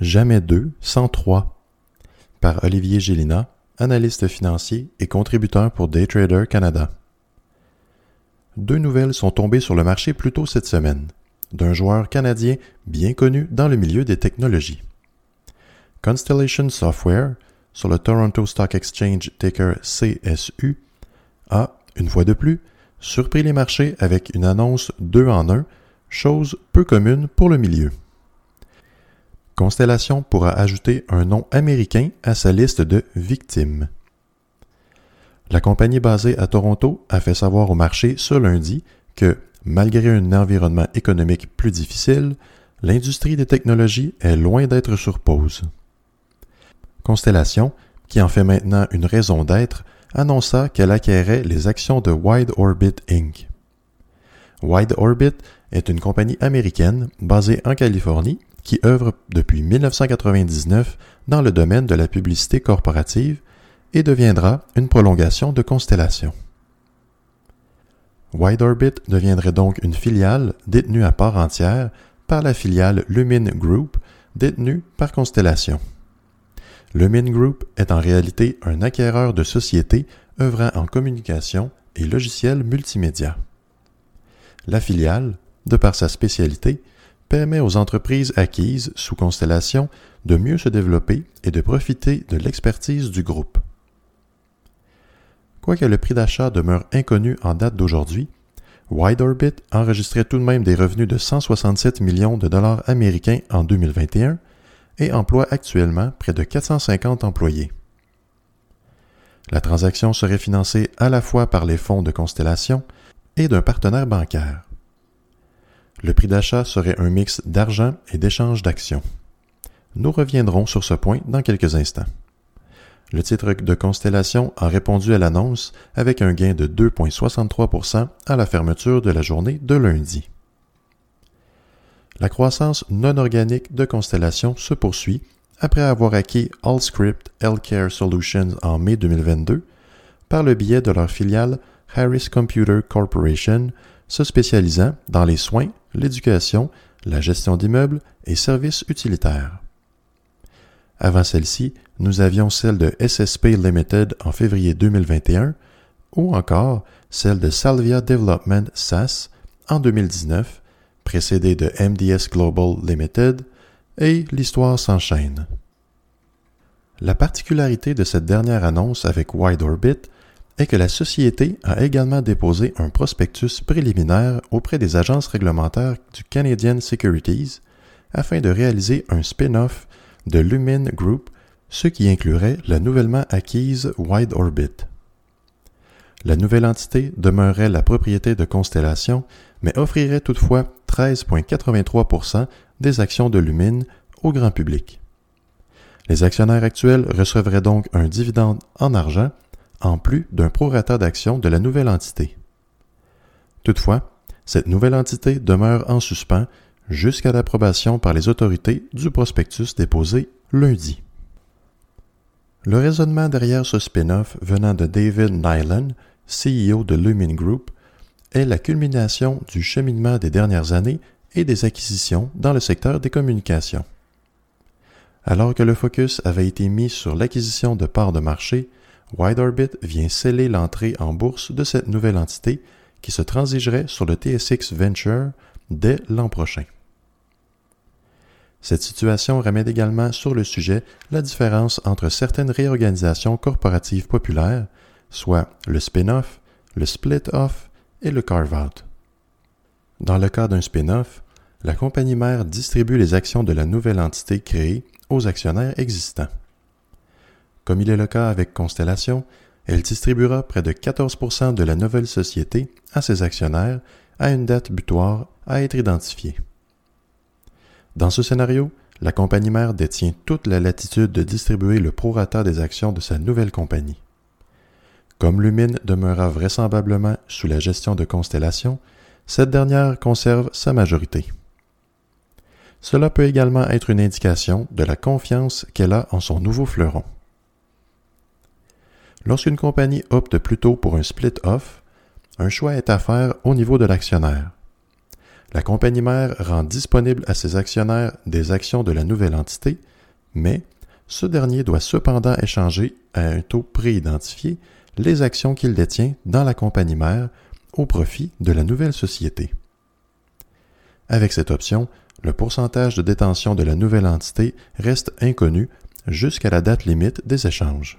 Jamais deux sans trois par Olivier Gélina, analyste financier et contributeur pour Daytrader Canada. Deux nouvelles sont tombées sur le marché plus tôt cette semaine, d'un joueur canadien bien connu dans le milieu des technologies. Constellation Software, sur le Toronto Stock Exchange ticker CSU, a, une fois de plus, surpris les marchés avec une annonce deux en un, chose peu commune pour le milieu. Constellation pourra ajouter un nom américain à sa liste de victimes. La compagnie basée à Toronto a fait savoir au marché ce lundi que, malgré un environnement économique plus difficile, l'industrie des technologies est loin d'être sur pause. Constellation, qui en fait maintenant une raison d'être, annonça qu'elle acquérait les actions de Wide Orbit Inc. Wide Orbit est une compagnie américaine basée en Californie qui œuvre depuis 1999 dans le domaine de la publicité corporative et deviendra une prolongation de Constellation. Wide Orbit deviendrait donc une filiale détenue à part entière par la filiale Lumin Group détenue par Constellation. Lumin Group est en réalité un acquéreur de sociétés œuvrant en communication et logiciels multimédia. La filiale, de par sa spécialité, permet aux entreprises acquises sous Constellation de mieux se développer et de profiter de l'expertise du groupe. Quoique le prix d'achat demeure inconnu en date d'aujourd'hui, Wide Orbit enregistrait tout de même des revenus de 167 millions de dollars américains en 2021 et emploie actuellement près de 450 employés. La transaction serait financée à la fois par les fonds de Constellation et d'un partenaire bancaire. Le prix d'achat serait un mix d'argent et d'échange d'actions. Nous reviendrons sur ce point dans quelques instants. Le titre de Constellation a répondu à l'annonce avec un gain de 2,63% à la fermeture de la journée de lundi. La croissance non organique de Constellation se poursuit après avoir acquis Allscript Healthcare Solutions en mai 2022 par le biais de leur filiale Harris Computer Corporation, se spécialisant dans les soins, l'éducation, la gestion d'immeubles et services utilitaires. Avant celle-ci, nous avions celle de SSP Limited en février 2021 ou encore celle de Salvia Development SAS en 2019, précédée de MDS Global Limited, et l'histoire s'enchaîne. La particularité de cette dernière annonce avec Wide Orbit est que la société a également déposé un prospectus préliminaire auprès des agences réglementaires du Canadian Securities afin de réaliser un spin-off de Lumin Group, ce qui inclurait la nouvellement acquise Wide Orbit. La nouvelle entité demeurerait la propriété de Constellation, mais offrirait toutefois 13,83% des actions de Lumin au grand public. Les actionnaires actuels recevraient donc un dividende en argent en plus d'un prorata d'actions de la nouvelle entité. Toutefois, cette nouvelle entité demeure en suspens jusqu'à l'approbation par les autorités du prospectus déposé lundi. Le raisonnement derrière ce spin-off venant de David Nyland, CEO de Lumin Group, est la culmination du cheminement des dernières années et des acquisitions dans le secteur des communications. Alors que le focus avait été mis sur l'acquisition de parts de marché, Wide Orbit vient sceller l'entrée en bourse de cette nouvelle entité qui se transigerait sur le TSX Venture dès l'an prochain. Cette situation ramène également sur le sujet la différence entre certaines réorganisations corporatives populaires, soit le spin-off, le split-off et le carve-out. Dans le cas d'un spin-off, la compagnie mère distribue les actions de la nouvelle entité créée aux actionnaires existants. Comme il est le cas avec Constellation, elle distribuera près de 14% de la nouvelle société à ses actionnaires à une date butoir à être identifiée. Dans ce scénario, la compagnie mère détient toute la latitude de distribuer le prorata des actions de sa nouvelle compagnie. Comme Lumine demeura vraisemblablement sous la gestion de Constellation, cette dernière conserve sa majorité. Cela peut également être une indication de la confiance qu'elle a en son nouveau fleuron. Lorsqu'une compagnie opte plutôt pour un split-off, un choix est à faire au niveau de l'actionnaire. La compagnie mère rend disponible à ses actionnaires des actions de la nouvelle entité, mais ce dernier doit cependant échanger à un taux préidentifié les actions qu'il détient dans la compagnie mère au profit de la nouvelle société. Avec cette option, le pourcentage de détention de la nouvelle entité reste inconnu jusqu'à la date limite des échanges.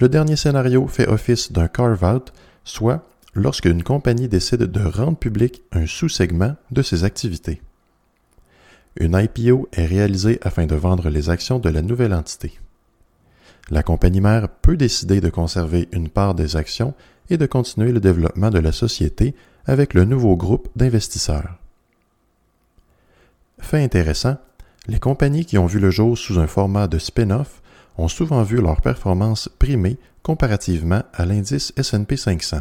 Le dernier scénario fait office d'un carve-out, soit lorsqu'une compagnie décide de rendre public un sous-segment de ses activités. Une IPO est réalisée afin de vendre les actions de la nouvelle entité. La compagnie mère peut décider de conserver une part des actions et de continuer le développement de la société avec le nouveau groupe d'investisseurs. Fait intéressant, les compagnies qui ont vu le jour sous un format de spin-off ont souvent vu leur performance primée comparativement à l'indice SP 500.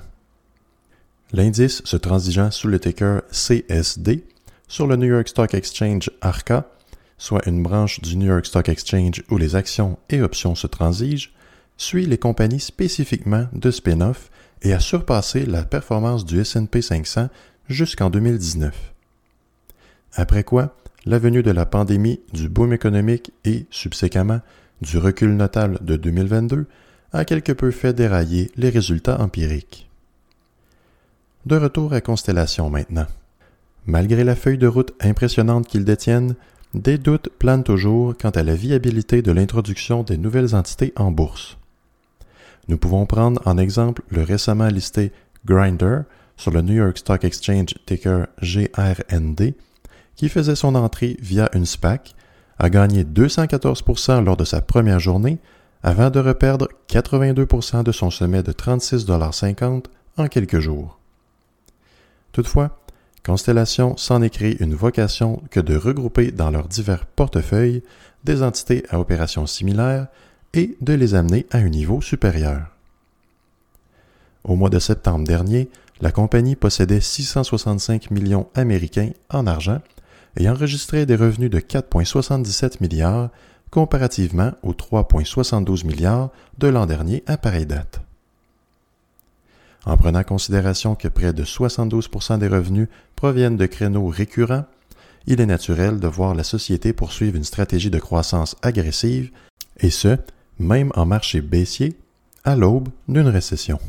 L'indice se transigeant sous le ticker CSD sur le New York Stock Exchange ARCA, soit une branche du New York Stock Exchange où les actions et options se transigent, suit les compagnies spécifiquement de spin-off et a surpassé la performance du SP 500 jusqu'en 2019. Après quoi, la venue de la pandémie, du boom économique et, subséquemment, du recul notable de 2022 a quelque peu fait dérailler les résultats empiriques. De retour à Constellation maintenant. Malgré la feuille de route impressionnante qu'ils détiennent, des doutes planent toujours quant à la viabilité de l'introduction des nouvelles entités en bourse. Nous pouvons prendre en exemple le récemment listé Grinder sur le New York Stock Exchange ticker GRND, qui faisait son entrée via une SPAC, a gagné 214 lors de sa première journée, avant de reperdre 82 de son sommet de 36,50 en quelques jours. Toutefois, Constellation s'en écrit une vocation que de regrouper dans leurs divers portefeuilles des entités à opérations similaires et de les amener à un niveau supérieur. Au mois de septembre dernier, la compagnie possédait 665 millions américains en argent et enregistrait des revenus de 4,77 milliards comparativement aux 3,72 milliards de l'an dernier à pareille date. En prenant en considération que près de 72% des revenus proviennent de créneaux récurrents, il est naturel de voir la société poursuivre une stratégie de croissance agressive, et ce, même en marché baissier, à l'aube d'une récession.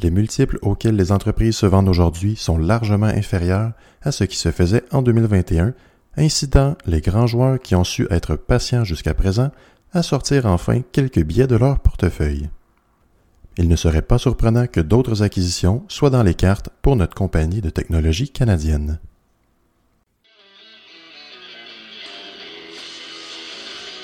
Les multiples auxquels les entreprises se vendent aujourd'hui sont largement inférieurs à ce qui se faisait en 2021, incitant les grands joueurs qui ont su être patients jusqu'à présent à sortir enfin quelques billets de leur portefeuille. Il ne serait pas surprenant que d'autres acquisitions soient dans les cartes pour notre compagnie de technologie canadienne.